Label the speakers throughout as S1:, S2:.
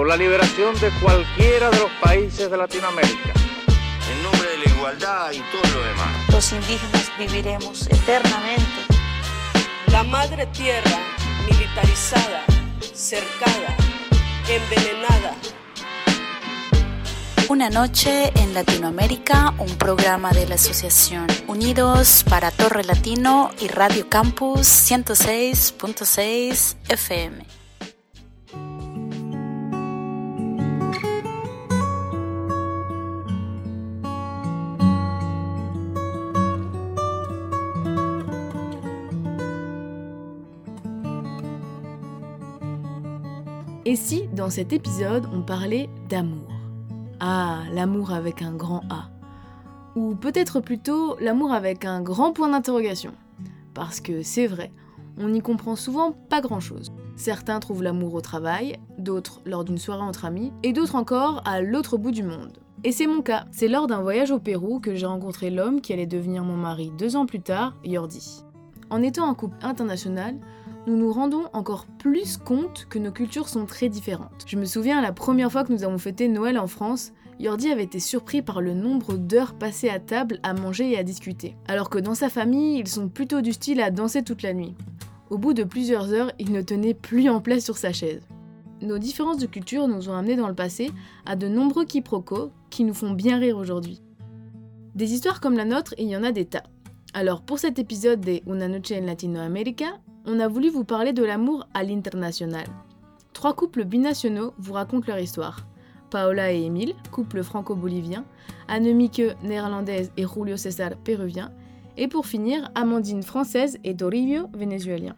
S1: por la liberación de cualquiera de los países de Latinoamérica.
S2: En nombre de la igualdad y todo lo demás.
S3: Los indígenas viviremos eternamente.
S4: La madre tierra, militarizada, cercada, envenenada.
S3: Una noche en Latinoamérica, un programa de la Asociación Unidos para Torre Latino y Radio Campus 106.6 FM.
S5: Et si, dans cet épisode, on parlait d'amour? Ah, l'amour avec un grand A. Ou peut-être plutôt l'amour avec un grand point d'interrogation. Parce que c'est vrai, on n'y comprend souvent pas grand-chose. Certains trouvent l'amour au travail, d'autres lors d'une soirée entre amis, et d'autres encore à l'autre bout du monde. Et c'est mon cas. C'est lors d'un voyage au Pérou que j'ai rencontré l'homme qui allait devenir mon mari deux ans plus tard, Yordi. En étant un couple international, nous nous rendons encore plus compte que nos cultures sont très différentes. Je me souviens la première fois que nous avons fêté Noël en France, Yordi avait été surpris par le nombre d'heures passées à table à manger et à discuter. Alors que dans sa famille, ils sont plutôt du style à danser toute la nuit. Au bout de plusieurs heures, il ne tenait plus en place sur sa chaise. Nos différences de culture nous ont amenés dans le passé à de nombreux quiproquos qui nous font bien rire aujourd'hui. Des histoires comme la nôtre, il y en a des tas. Alors pour cet épisode des Una Noche en Latinoamérica, on a voulu vous parler de l'amour à l'international. Trois couples binationaux vous racontent leur histoire. Paola et Emile, couple franco-bolivien, Annemieke néerlandaise et Julio César péruvien, et pour finir, Amandine française et Toribio vénézuélien.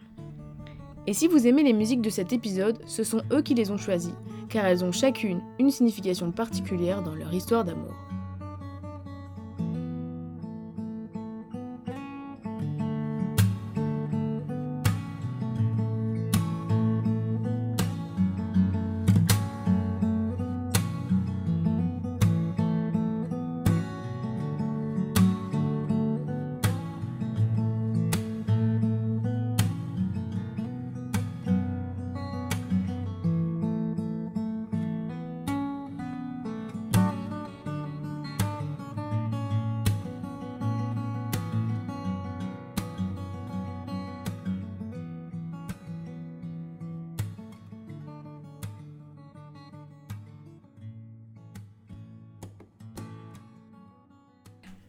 S5: Et si vous aimez les musiques de cet épisode, ce sont eux qui les ont choisies, car elles ont chacune une signification particulière dans leur histoire d'amour.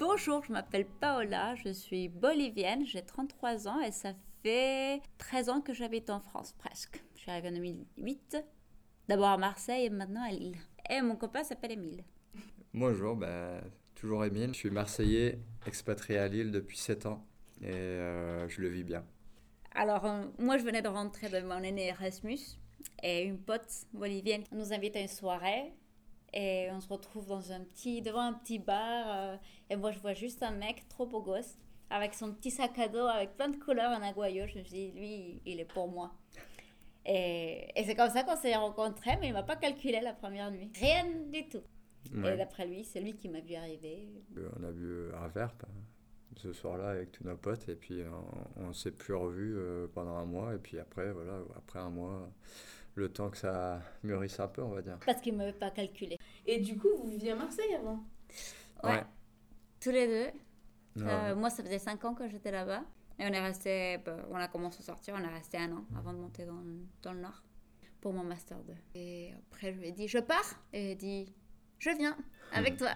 S6: Bonjour, je m'appelle Paola, je suis bolivienne, j'ai 33 ans et ça fait 13 ans que j'habite en France, presque. Je suis arrivée en 2008, d'abord à Marseille et maintenant à Lille. Et mon copain s'appelle Émile.
S7: Bonjour, bah, toujours Émile. Je suis marseillais, expatrié à Lille depuis 7 ans et euh, je le vis bien.
S6: Alors, euh, moi je venais de rentrer de mon aîné Erasmus et une pote bolivienne nous invite à une soirée et on se retrouve dans un petit, devant un petit bar. euh, et moi, je vois juste un mec trop beau gosse, avec son petit sac à dos, avec plein de couleurs en aguayo. Je me suis dit, lui, il est pour moi. Et, et c'est comme ça qu'on s'est rencontrés, mais il m'a pas calculé la première nuit. Rien du tout. Et
S7: Ouais.
S6: d'après lui, c'est lui qui m'a vu arriver.
S7: Euh, On a bu un verre ce soir-là avec tous nos potes et puis on, on s'est plus revus euh, pendant un mois et puis après voilà après un mois le temps que ça mûrisse un peu on va dire.
S6: Parce qu'il m'avait pas calculé.
S5: Et du coup, vous viviez à Marseille avant?
S6: Ouais. Tous les deux.
S7: Ouais.
S6: Euh, moi, ça faisait 5 ans que j'étais là-bas. Et on est resté, bah, on a commencé à sortir, on est resté un an avant de monter dans, dans le Nord pour mon Master 2. Et après, je lui ai dit, je pars. Et il a dit, je viens avec toi.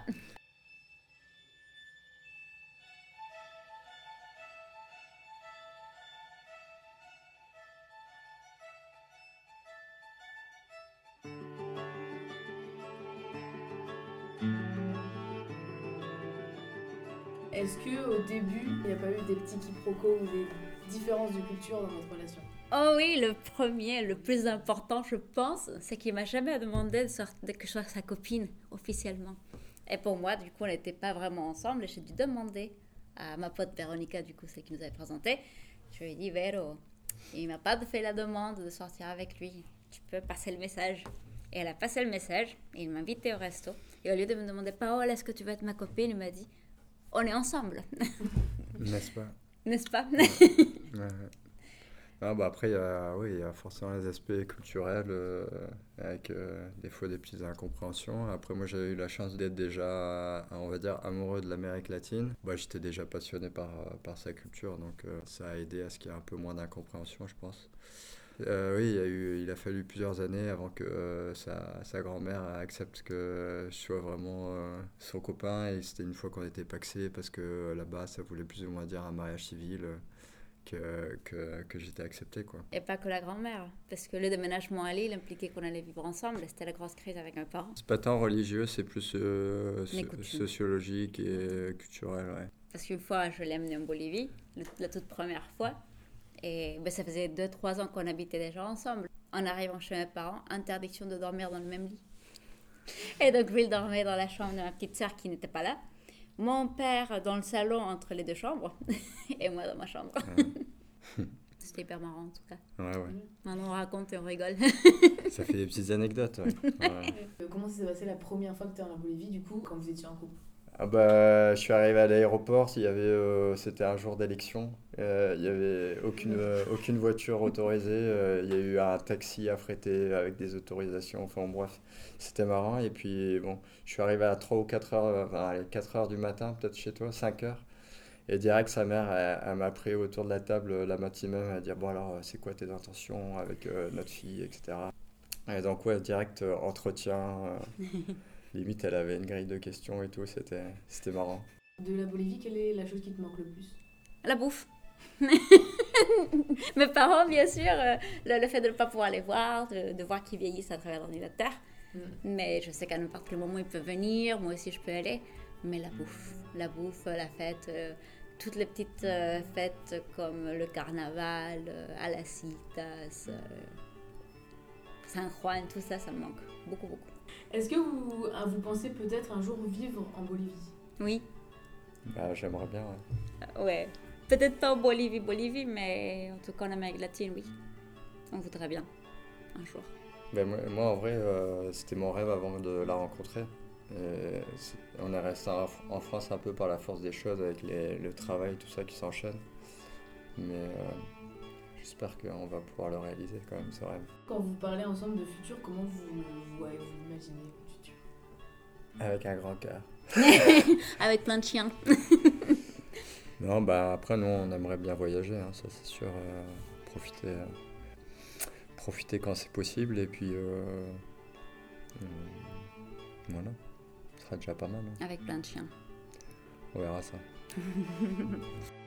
S5: Est-ce que au début, il n'y a pas eu des petits quiproquos ou des différences de culture dans votre relation?
S6: Oh oui, le premier, le plus important, je pense, c'est qu'il m'a jamais demandé de, sorte- que je sois sa copine officiellement. Et pour moi, du coup, on n'était pas vraiment ensemble et j'ai dû demander à ma pote Véronica, du coup, celle qui nous avait présenté. Je lui ai dit, Véro, il m'a pas fait la demande de sortir avec lui. Tu peux passer le message. Et elle a passé le message et il m'a invité au resto. Et au lieu de me demander, Paola, est-ce que tu veux être ma copine? Il m'a dit, on est ensemble.
S7: N'est-ce pas?
S6: N'est-ce pas?
S7: Ouais, ouais. Ah, bah après, il y, a, oui, il y a forcément les aspects culturels, euh, avec euh, des fois des petites incompréhensions. Après, moi, j'avais eu la chance d'être déjà, on va dire, amoureux de l'Amérique latine. Bah, J'étais déjà passionné par, par sa culture, donc euh, ça a aidé à ce qu'il y ait un peu moins d'incompréhension, je pense. Euh, oui, il a, eu, il a fallu plusieurs années avant que euh, sa, sa grand-mère accepte que je sois vraiment euh, son copain. Et c'était une fois qu'on était paxé parce que là-bas, ça voulait plus ou moins dire un mariage civil que, que, que j'étais accepté. Quoi.
S6: Et pas que la grand-mère, parce que le déménagement à Lille impliquait qu'on allait vivre ensemble. C'était la grosse crise avec mes parents.
S7: C'est pas tant religieux, c'est plus so- sociologique et culturel. Ouais.
S6: Parce qu'une fois, je l'ai amené en Bolivie, la toute première fois. Et ben, ça faisait 2-3 ans qu'on habitait déjà ensemble. En arrivant chez mes parents, interdiction de dormir dans le même lit. Et donc, il dormait dans la chambre de ma petite sœur qui n'était pas là. Mon père dans le salon entre les deux chambres. et moi dans ma chambre. C'était hyper marrant en tout cas.
S7: Ouais, ouais.
S6: Maintenant, on raconte et on rigole.
S7: Ça fait des petites anecdotes. Ouais. Ouais.
S5: Euh, Comment s'est passé la première fois que tu es en Bolivie, du coup, quand vous étiez en couple?
S7: Ah bah, je suis arrivé à l'aéroport, euh, c'était un jour d'élection, euh, il n'y avait aucune, euh, aucune voiture autorisée, il y a eu un taxi affrété avec des autorisations, enfin bref, c'était marrant. Et puis bon, je suis arrivé à 3 ou 4 heures, enfin, allez, 4 heures du matin, peut-être chez toi, 5 heures. Et direct, sa mère, elle, m'a pris autour de la table la matinée même à dire Bon, alors, c'est quoi tes intentions avec notre fille, etc. Et donc, ouais, direct entretien. limite, elle avait une grille de questions et tout, c'était c'était marrant.
S5: De la Bolivie, quelle est la chose qui te manque le plus?
S6: La bouffe. Mes parents, bien sûr, euh, le, le fait de ne pas pouvoir les voir, de, de voir qu'ils vieillissent à travers l'ordinateur.
S5: Mm.
S6: Mais je sais qu'à n'importe quel moment, ils peuvent venir, moi aussi je peux aller. Mais la bouffe, la bouffe, la fête, euh, toutes les petites euh, fêtes comme le carnaval, euh, à la Citas, euh, San Juan, tout ça, ça me manque beaucoup, beaucoup.
S5: Est-ce que vous, ah, vous pensez peut-être un jour vivre en Bolivie?
S6: Oui,
S7: Bah, j'aimerais bien, ouais.
S6: euh, ouais. Peut-être pas en Bolivie, Bolivie, mais en tout cas en Amérique latine, oui. On voudrait bien, un jour.
S7: Ben, moi, moi, en vrai, euh, c'était mon rêve avant de la rencontrer. Et on est resté en, en France un peu par la force des choses avec les- le travail, tout ça qui s'enchaîne. Mais euh, j'espère qu'on va pouvoir le réaliser quand même, ce rêve.
S5: Quand vous parlez ensemble de futur, comment vous, ouais, vous imaginez le futur?
S7: Avec un grand cœur.
S6: Avec plein de chiens.
S7: Non, bah après, nous, on aimerait bien voyager, hein, ça c'est sûr. euh, profiter, euh, profiter quand c'est possible et puis. euh, euh, voilà, ce sera déjà pas mal. hein.
S6: Avec plein de chiens.
S7: On verra ça.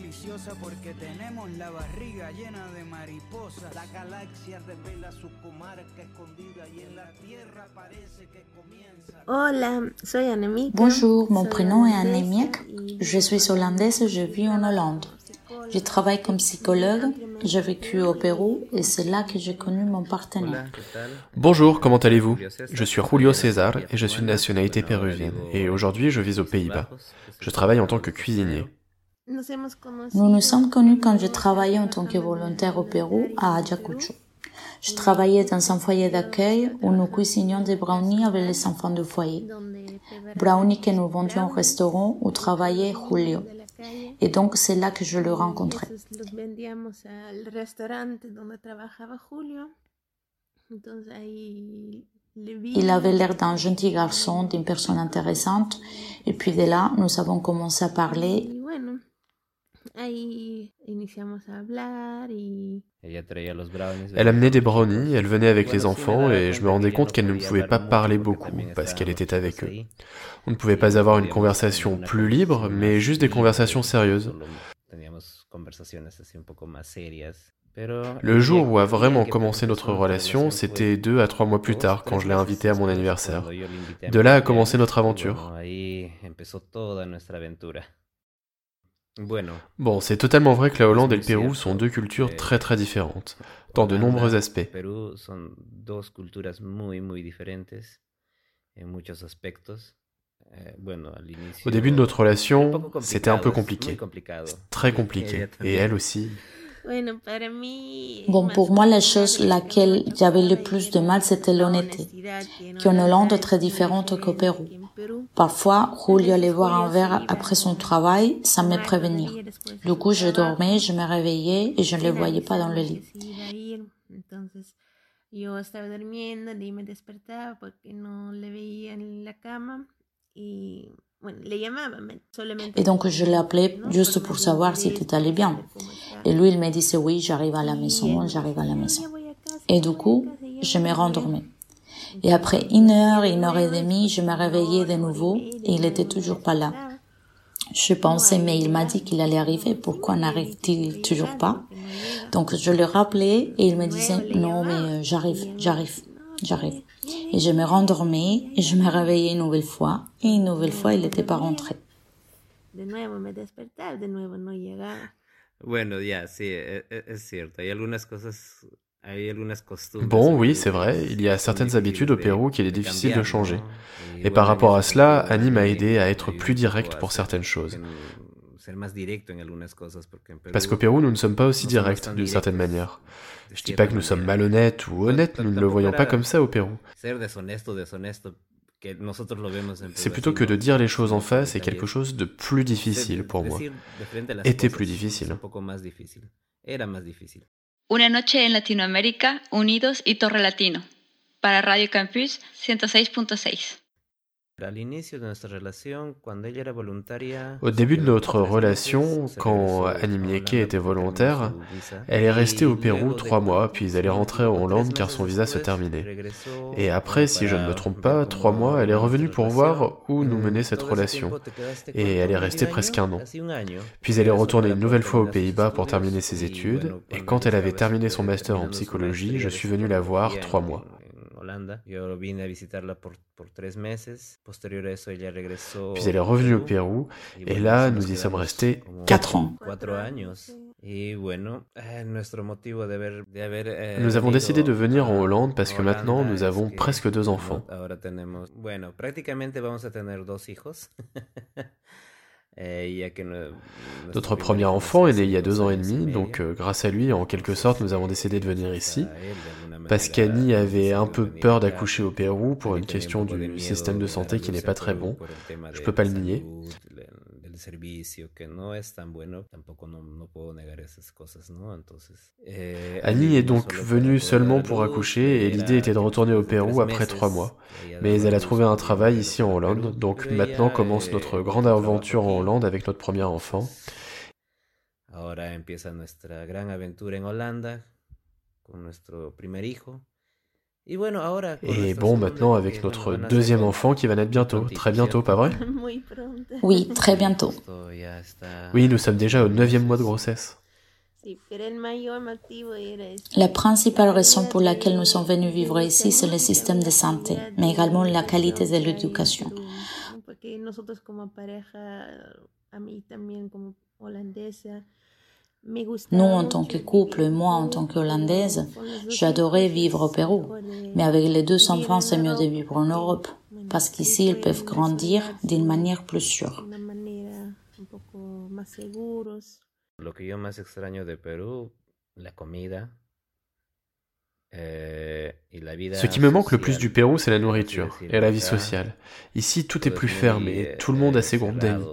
S8: deliciosa porque tenemos la barriga llena de mariposas.
S9: La galaxia revela su comarca escondida y en la tierra parece que comienza.
S10: Hola, soy Annemiek.
S3: Bonjour, mon prénom est Annemiek. Je suis hollandaise et je vis en Hollande. Je travaille comme psychologue, j'ai vécu au Pérou et c'est là que j'ai connu mon partenaire.
S11: Bonjour, comment allez-vous? Je suis Julio César et je suis de nationalité péruvienne et aujourd'hui je vis aux Pays-Bas. Je travaille en tant que cuisinier.
S3: Nous nous sommes connus quand je travaillais en tant que volontaire au Pérou à Ayacucho. Je travaillais dans un foyer d'accueil où nous cuisinions des brownies avec les enfants du foyer. Brownies que nous vendions au restaurant où travaillait Julio. Et donc c'est là que je le rencontrais. Il avait l'air d'un gentil garçon, d'une personne intéressante, et puis de là, nous avons commencé à parler.
S11: Elle amenait des brownies, elle venait avec les enfants et je me rendais compte qu'elle ne pouvait pas parler beaucoup parce qu'elle était avec eux. On ne pouvait pas avoir une conversation plus libre, mais juste des conversations sérieuses. Le jour où a vraiment commencé notre relation, c'était deux à trois mois plus tard, quand je l'ai invité à mon anniversaire. De là a commencé notre aventure. Bon, c'est totalement vrai que la Hollande et le Pérou sont deux cultures très très différentes, dans de nombreux aspects. Au début de notre relation, c'était un peu compliqué, très compliqué, et elle aussi.
S3: Bon, pour moi, la chose laquelle j'avais le plus de mal, c'était l'honnêteté, qui en Hollande est très différente qu'au Pérou. Parfois, Julio allait voir un verre après son travail sans me prévenir. Du coup, je dormais, je me réveillais et je ne le voyais pas dans le lit. Et donc je l'appelais juste pour savoir si tout allait bien. Et lui, il me disait oui, j'arrive à la maison, j'arrive à la maison. Et du coup, je me rendormais. Et après une heure, une heure et demie, je me réveillais de nouveau et il était toujours pas là. Je pensais, mais il m'a dit qu'il allait arriver. Pourquoi n'arrive-t-il toujours pas? Donc je le rappelais et il me disait, non, mais j'arrive, j'arrive, j'arrive. Et je me rendormais et je me réveillais une nouvelle fois et une nouvelle fois il n'était pas rentré.
S11: Bon, oui, c'est vrai, il y a certaines habitudes au Pérou qu'il est difficile de changer. Et par rapport à cela, Annie m'a aidé à être plus direct pour certaines choses. Parce qu'au Pérou, nous ne sommes pas aussi directs d'une certaine manière. Je dis pas que nous sommes malhonnêtes ou honnêtes, nous ne le voyons pas comme ça au Pérou. C'est plutôt que de dire les choses en face est quelque chose de plus difficile pour moi. Était plus difficile.
S12: Una noche en Latinoamérica, unidos y Torre Latino. Para Radio Campus 106.6.
S11: Au début de notre relation, quand Annie Mieke était volontaire, elle est restée au Pérou trois mois, puis elle est rentrée en Hollande car son visa se terminait. Et après, si je ne me trompe pas, trois mois, elle est revenue pour voir où nous menait cette relation. Et elle est restée presque un an. Puis elle est retournée une nouvelle fois aux Pays-Bas pour terminer ses études, et quand elle avait terminé son master en psychologie, je suis venu la voir trois mois. Puis elle est revenue au Pérou, et là, nous y sommes restés quatre ans. Nous avons décidé de venir en Hollande parce que maintenant, nous avons presque deux enfants. Notre premier enfant est né il y a deux ans et demi, donc grâce à lui, en quelque sorte, nous avons décidé de venir ici. Parce qu'Annie avait un peu peur d'accoucher au Pérou pour une question du système de santé qui n'est pas très bon. Je peux pas le nier. Annie est donc venue seulement pour accoucher et l'idée était de retourner au Pérou après trois mois. Mais elle a trouvé un travail ici en Hollande, donc maintenant commence notre grande aventure en Hollande avec notre premier enfant. Et bon, maintenant avec notre deuxième enfant qui va naître bientôt, très bientôt, pas vrai?
S3: Oui, très bientôt.
S11: Oui, nous sommes déjà au neuvième mois de grossesse.
S3: La principale raison pour laquelle nous sommes venus vivre ici, c'est le système de santé, mais également la qualité de l'éducation. Nous, en tant que couple, et moi, en tant qu'Hollandaise, j'adorais vivre au Pérou. Mais avec les deux enfants, c'est mieux de vivre en Europe. Parce qu'ici, ils peuvent grandir d'une manière plus sûre.
S11: Lo que yo más extraño de Perú, la comida. Eh, Ce qui me manque le plus du Pérou, c'est la nourriture et la vie sociale. Ici, tout est plus fermé, tout le monde a ses groupes d'amis.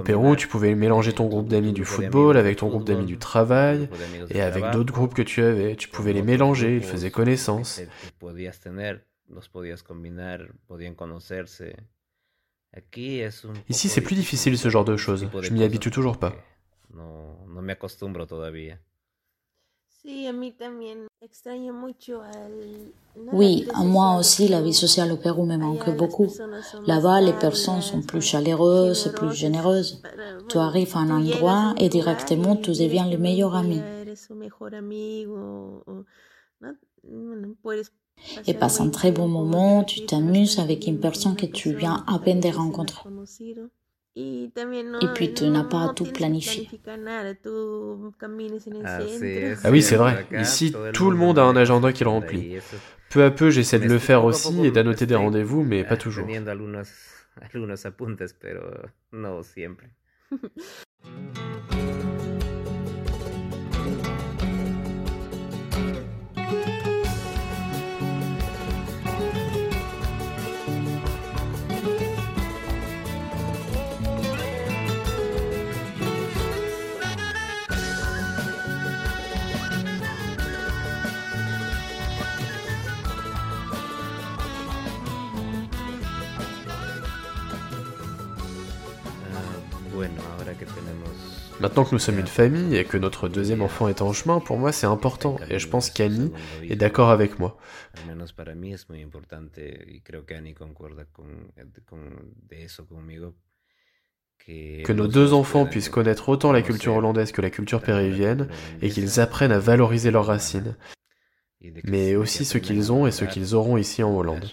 S11: Au Pérou, tu pouvais mélanger ton groupe d'amis du football avec ton groupe d'amis du travail et avec d'autres groupes que tu avais. Tu pouvais les mélanger, ils faisaient connaissance. Ici, c'est plus difficile ce genre de choses. Je m'y habitue toujours pas.
S3: Oui, à moi aussi, la vie sociale au Pérou me manque beaucoup. Là-bas, les personnes sont plus chaleureuses et plus généreuses. Tu arrives à un endroit et directement tu deviens le meilleur ami. Et passe un très bon moment, tu t'amuses avec une personne que tu viens à peine de rencontrer. Et puis tu n'as pas à tout planifier.
S11: Ah oui, c'est vrai. Ici, tout le monde a un agenda qu'il remplit. Peu à peu, j'essaie de le faire aussi et d'annoter des rendez-vous, mais pas toujours. Maintenant que nous sommes une famille et que notre deuxième enfant est en chemin, pour moi c'est important. Et je pense qu'Annie est d'accord avec moi. Que nos deux enfants puissent connaître autant la culture hollandaise que la culture péruvienne et qu'ils apprennent à valoriser leurs racines, mais aussi ce qu'ils ont et ce qu'ils auront ici en Hollande.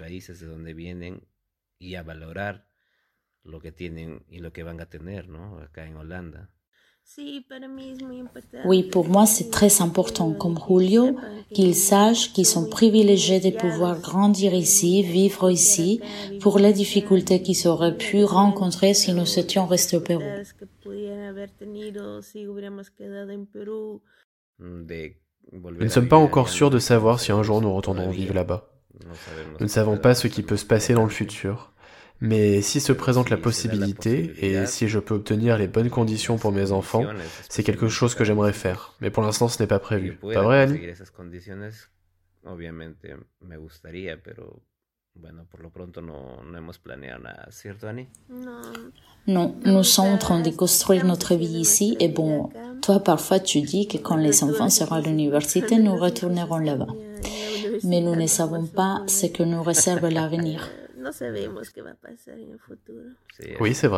S3: Oui, pour moi, c'est très important, comme Julio, qu'ils sachent qu'ils sont privilégiés de pouvoir grandir ici, vivre ici, pour les difficultés qu'ils auraient pu rencontrer si nous étions restés au Pérou.
S11: Nous ne sommes pas encore sûrs de savoir si un jour nous retournerons vivre là-bas. Nous ne savons pas ce qui peut se passer dans le futur. Mais si se présente la possibilité, et si je peux obtenir les bonnes conditions pour mes enfants, c'est quelque chose que j'aimerais faire. Mais pour l'instant, ce n'est pas prévu. Pas vrai, Annie?
S3: Non, nous sommes en train de construire notre vie ici et bon, toi parfois tu dis que quand les enfants seront à l'université, nous retournerons là-bas. Mais nous ne savons pas ce que nous réserve l'avenir.
S10: No sabemos qué va a pasar en el futuro.
S11: Sí, oui, c'est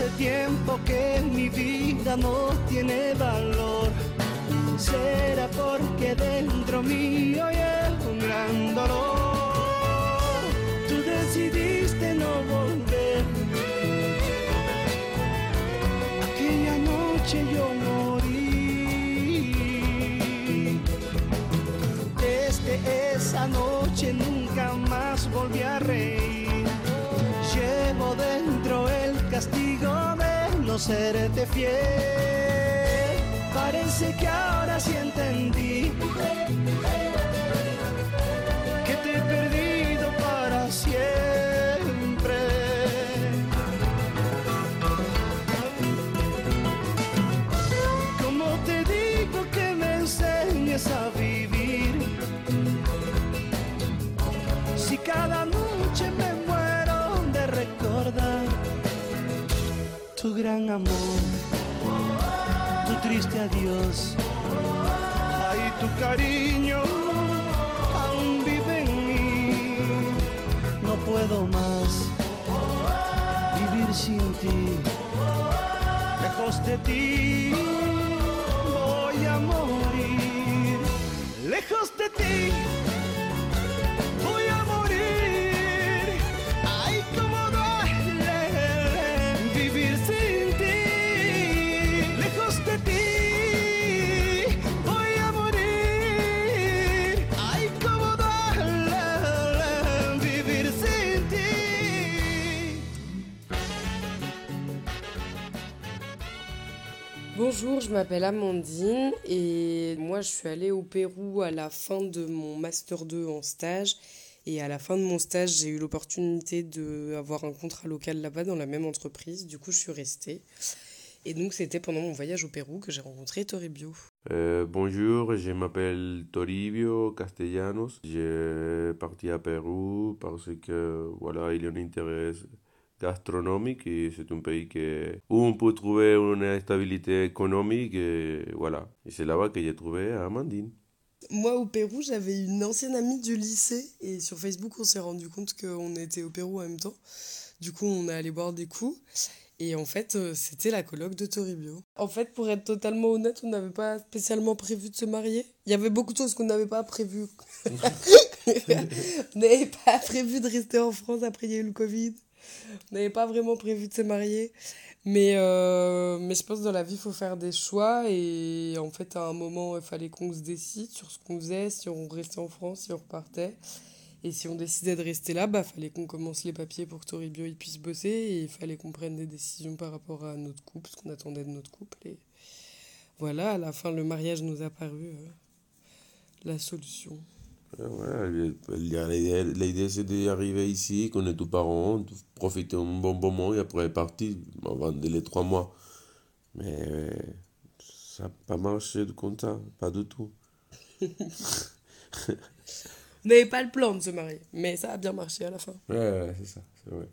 S11: vrai.
S9: tiempo que mi vida no tiene valor. Será porque dentro mío hay un gran dolor. Tú decidiste no volver. Aquella noche yo morí. Desde esa noche nunca más volví a reír.
S8: No serete fiel. Parece que ahora sí entendí que te he perdido para siempre. Como te digo que me enseñes a gran amor, tu triste adiós, ay tu cariño aún vive en mí. No puedo más vivir sin ti, lejos de ti voy a morir, lejos de ti.
S13: Bonjour, je m'appelle Amandine et moi je suis allée au Pérou à la fin de mon Master 2 en stage. Et à la fin de mon stage, j'ai eu l'opportunité d'avoir un contrat local là-bas dans la même entreprise. Du coup, je suis restée. Et donc, c'était pendant mon voyage au Pérou que j'ai rencontré Toribio.
S14: Euh, bonjour, je m'appelle Toribio Castellanos. J'ai parti à Pérou parce que voilà, il y a un intérêt gastronomique et c'est un pays que, où on peut trouver une stabilité économique et voilà. Et c'est là-bas que j'ai trouvé Amandine.
S13: Moi, au Pérou, j'avais une ancienne amie du lycée et sur Facebook, on s'est rendu compte qu'on était au Pérou en même temps. Du coup, on est allé boire des coups. Et en fait, euh, c'était la coloc de Toribio. En fait, pour être totalement honnête, on n'avait pas spécialement prévu de se marier. Il y avait beaucoup de choses qu'on n'avait pas prévues. on n'avait pas prévu de rester en France après il y a eu le Covid. On n'avait pas vraiment prévu de se marier. Mais, euh, mais je pense que dans la vie, il faut faire des choix. Et en fait, à un moment, il fallait qu'on se décide sur ce qu'on faisait, si on restait en France, si on repartait. Et si on décidait de rester là, bah fallait qu'on commence les papiers pour que Toribio il puisse bosser. Et il fallait qu'on prenne des décisions par rapport à notre couple, ce qu'on attendait de notre couple. Et voilà, à la fin, le mariage nous a paru euh, la solution.
S14: Voilà, l'idée, c'est d'arriver ici, connaître tous parents, de profiter un bon moment et après partir, avant les trois mois. Mais ça n'a pas marché comme ça, pas du tout.
S13: On n'avait pas le plan de se marier, mais ça a bien marché à la fin.
S14: Ouais, ouais, c'est ça, c'est vrai.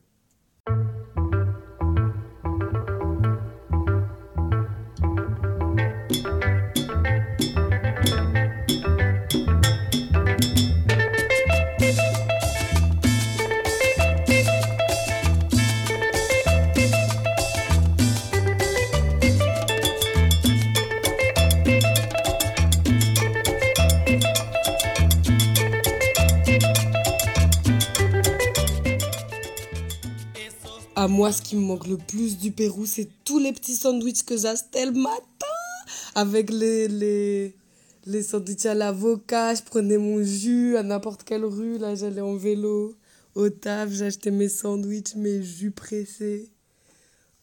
S13: Ce qui me manque le plus du Pérou, c'est tous les petits sandwichs que j'achetais le matin. Avec les, les, les sandwichs à l'avocat, je prenais mon jus à n'importe quelle rue. Là, j'allais en vélo au taf, j'achetais mes sandwichs, mes jus pressés.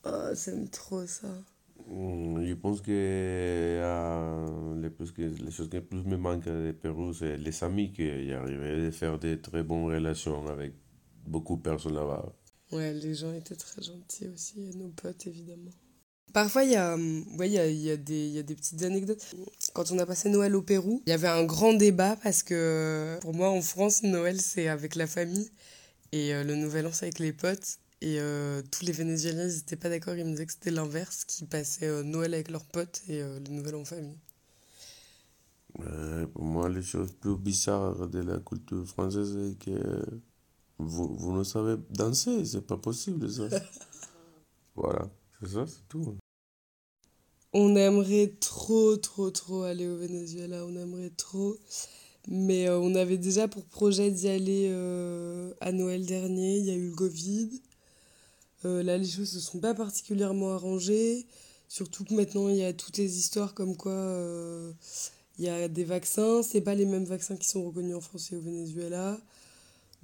S13: Oh, j'aime trop ça.
S14: Mm, Je pense que euh, les, choses qui plus me manquent de Pérou, c'est les amis, que j'arrivais à faire des très bonnes relations avec beaucoup de personnes là-bas.
S13: Ouais, les gens étaient très gentils aussi, nos potes évidemment. Parfois, il y, a, hum, ouais, y, y, a des- y a des petites anecdotes. Quand on a passé Noël au Pérou, il y avait un grand débat parce que pour moi, en France, Noël, c'est avec la famille et euh, le Nouvel An, c'est avec les potes. Et euh, tous les Vénézuéliens, ils n'étaient pas d'accord, ils me disaient que c'était l'inverse, qu'ils passaient euh, Noël avec leurs potes et le Nouvel An en famille.
S14: Pour moi, les choses plus bizarres de la culture française, c'est que vous, vous ne savez danser, c'est pas possible ça. voilà, c'est ça, c'est tout.
S13: On aimerait trop, trop, trop aller au Venezuela, on aimerait trop. Mais euh, on avait déjà pour projet d'y aller euh, à Noël dernier, il y a eu le Covid. Euh, là, les choses se sont pas particulièrement arrangées. Surtout que maintenant, il y a toutes les histoires comme quoi il y a des vaccins. C'est pas les mêmes vaccins qui sont reconnus en France et au Venezuela.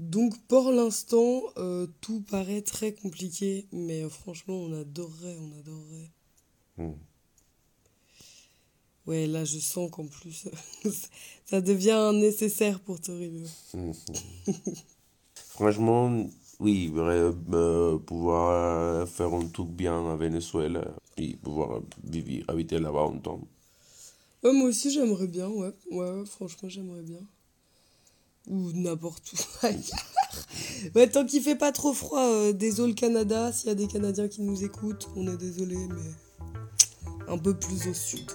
S15: Donc pour l'instant, euh, tout paraît très compliqué, mais franchement, on adorerait, on adorerait. Hmm. Ouais, là, je sens qu'en plus, ça devient nécessaire pour Toribio. Hmm.
S14: Franchement, oui, euh, pouvoir faire un truc bien à Venezuela et pouvoir vivre, habiter là-bas un temps.
S15: moi aussi, j'aimerais bien, ouais. Ouais, franchement, j'aimerais bien. Ou n'importe où ouais, tant qu'il fait pas trop froid, euh, désolé Canada, s'il y a des Canadiens qui nous écoutent, on est désolé, mais un peu plus au sud.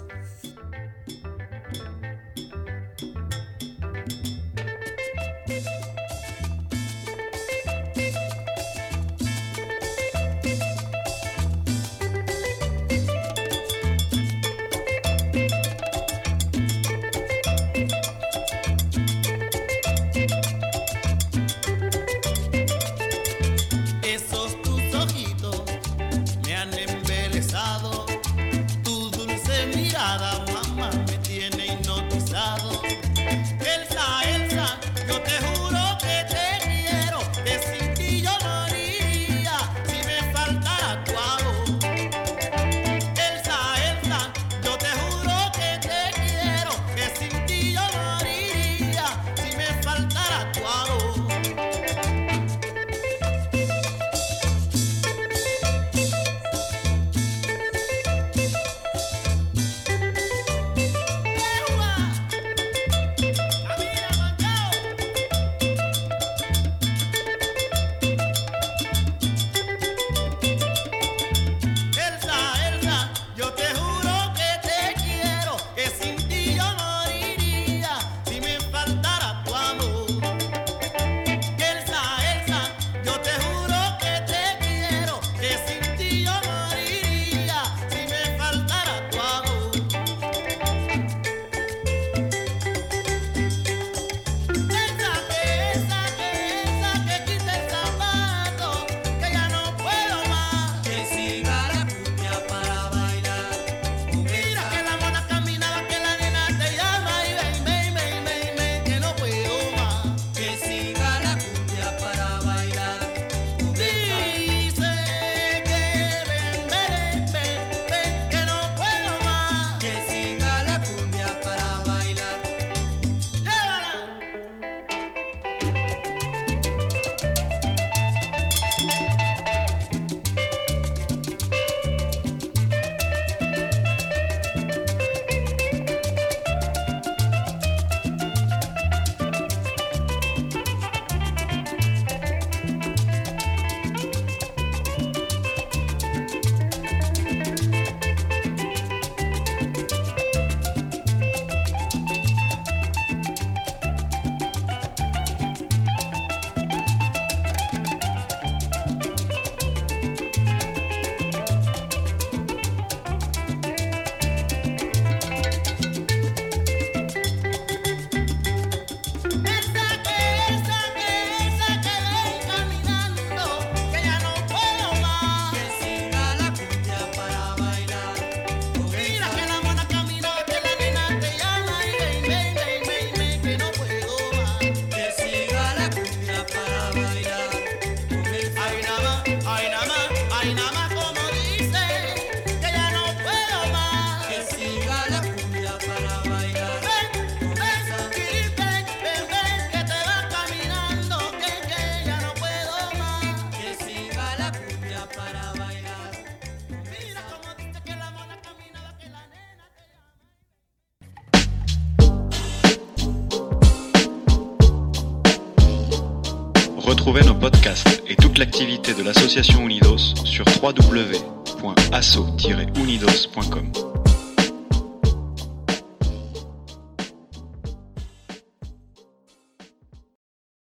S16: www.asso-unidos.com.